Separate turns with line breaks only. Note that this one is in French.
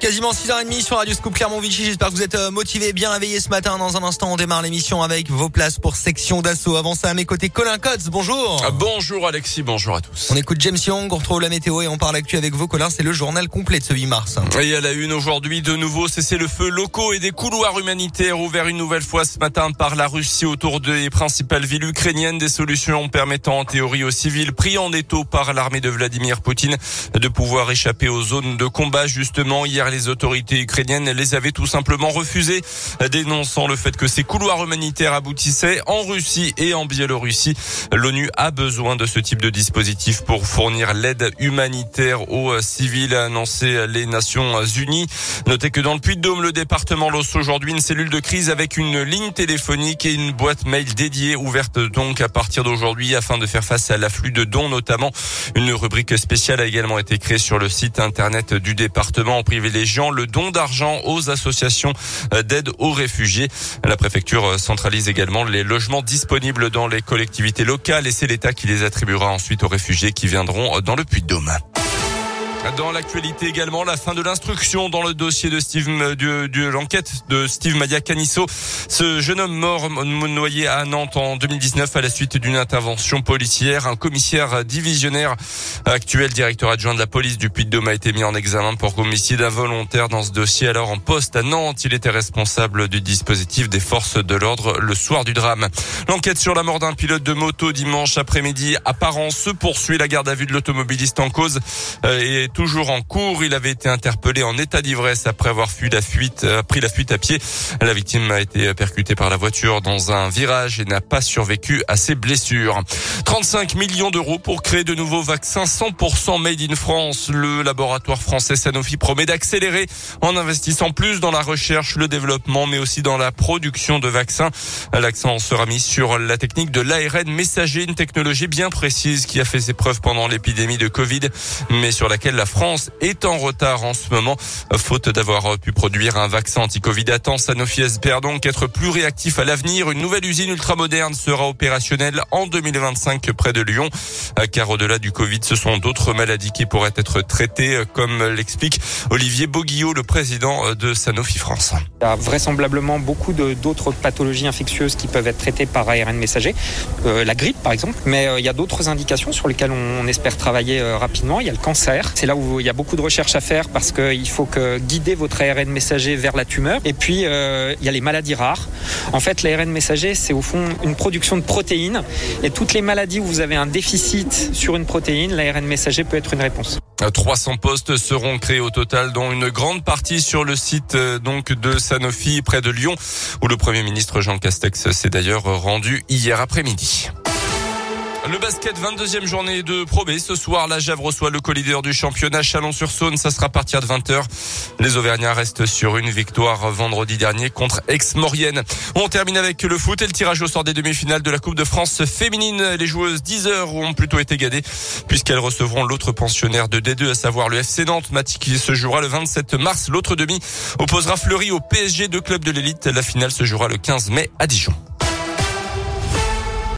Quasiment 6h30 sur Radio Scoop Clermont-Vichy. J'espère que vous êtes euh, motivés, bien réveillés ce matin. Dans un instant, on démarre l'émission avec vos places pour section d'assaut. Avant ça, à mes côtés, Colin Cottes. Bonjour.
Ah, bonjour Alexis, bonjour à tous.
On écoute James Young, on retrouve la météo et on parle actu avec vous, Colin. C'est le journal complet de ce 8 mars.
Et à la une aujourd'hui, de nouveau cessez le feu locaux et des couloirs humanitaires ouverts une nouvelle fois ce matin par la Russie autour des principales villes ukrainiennes. Des solutions permettant en théorie aux civils pris en étau par l'armée de Vladimir Poutine de pouvoir échapper aux zones de combat. Justement, hier, les autorités ukrainienne les avait tout simplement refusés, dénonçant le fait que ces couloirs humanitaires aboutissaient en Russie et en Biélorussie. L'ONU a besoin de ce type de dispositif pour fournir l'aide humanitaire aux civils, a annoncé les Nations Unies. Notez que dans le Puy-de-Dôme, le département lance aujourd'hui une cellule de crise avec une ligne téléphonique et une boîte mail dédiée ouverte donc à partir d'aujourd'hui afin de faire face à l'afflux de dons notamment. Une rubrique spéciale a également été créée sur le site internet du département en le don d'argent aux associations euh, d'aide aux réfugiés. La préfecture euh, centralise également les logements disponibles dans les collectivités locales et c'est l'État qui les attribuera ensuite aux réfugiés qui viendront euh, dans le Puy-de-Dôme. Dans l'actualité également, la fin de l'instruction dans le dossier de Steve de, de l'enquête de Steve Madia Canisso. Ce jeune homme mort noyé à Nantes en 2019 à la suite d'une intervention policière. Un commissaire divisionnaire actuel directeur adjoint de la police du Puy-de-Dôme a été mis en examen pour homicide involontaire dans ce dossier. Alors en poste à Nantes, il était responsable du dispositif des forces de l'ordre le soir du drame. L'enquête sur la mort d'un pilote de moto dimanche après-midi apparent se poursuit. La garde à vue de l'automobiliste en cause est toujours en cours. Il avait été interpellé en état d'ivresse après avoir fui la fuite, euh, pris la fuite à pied. La victime a été percutée par la voiture dans un virage et n'a pas survécu à ses blessures. 35 millions d'euros pour créer de nouveaux vaccins 100% made in France. Le laboratoire français Sanofi promet d'accélérer en investissant plus dans la recherche, le développement, mais aussi dans la production de vaccins. L'accent sera mis sur la technique de l'ARN messager, une technologie bien précise qui a fait ses preuves pendant l'épidémie de Covid, mais sur laquelle la France est en retard en ce moment, faute d'avoir pu produire un vaccin anti-Covid à temps. Sanofi espère donc être plus réactif à l'avenir. Une nouvelle usine ultramoderne sera opérationnelle en 2025 près de Lyon, car au-delà du Covid, ce sont d'autres maladies qui pourraient être traitées, comme l'explique Olivier Boguillot, le président de Sanofi France.
Il y a vraisemblablement beaucoup d'autres pathologies infectieuses qui peuvent être traitées par ARN messager, euh, la grippe par exemple, mais euh, il y a d'autres indications sur lesquelles on, espère travailler euh, rapidement. Il y a le cancer, c'est là où il y a beaucoup de recherches à faire parce qu'il faut guider votre ARN messager vers la tumeur. Et puis, euh, il y a les maladies rares. En fait, l'ARN messager, c'est au fond une production de protéines. Et toutes les maladies où vous avez un déficit sur une protéine, l'ARN messager peut être une réponse.
300 postes seront créés au total, dont une grande partie sur le site euh, de Sanofi près de Lyon, où le Premier ministre Jean Castex s'est d'ailleurs rendu hier après-midi. Le basket, 22e journée de Pro B. Ce soir, la Jave reçoit le co-leader du championnat Chalon-sur-Saône. Ça sera à partir de 20h. Les Auvergnats restent sur une victoire vendredi dernier contre Aix-Maurienne. On termine avec le foot et le tirage au sort des demi-finales de la Coupe de France féminine. Les joueuses 10 heures ont plutôt été gadées puisqu'elles recevront l'autre pensionnaire de D2, à savoir le FC Nantes. Match qui se jouera le 27 mars. L'autre demi opposera Fleury au PSG de club de l'élite. La finale se jouera le 15 mai à Dijon.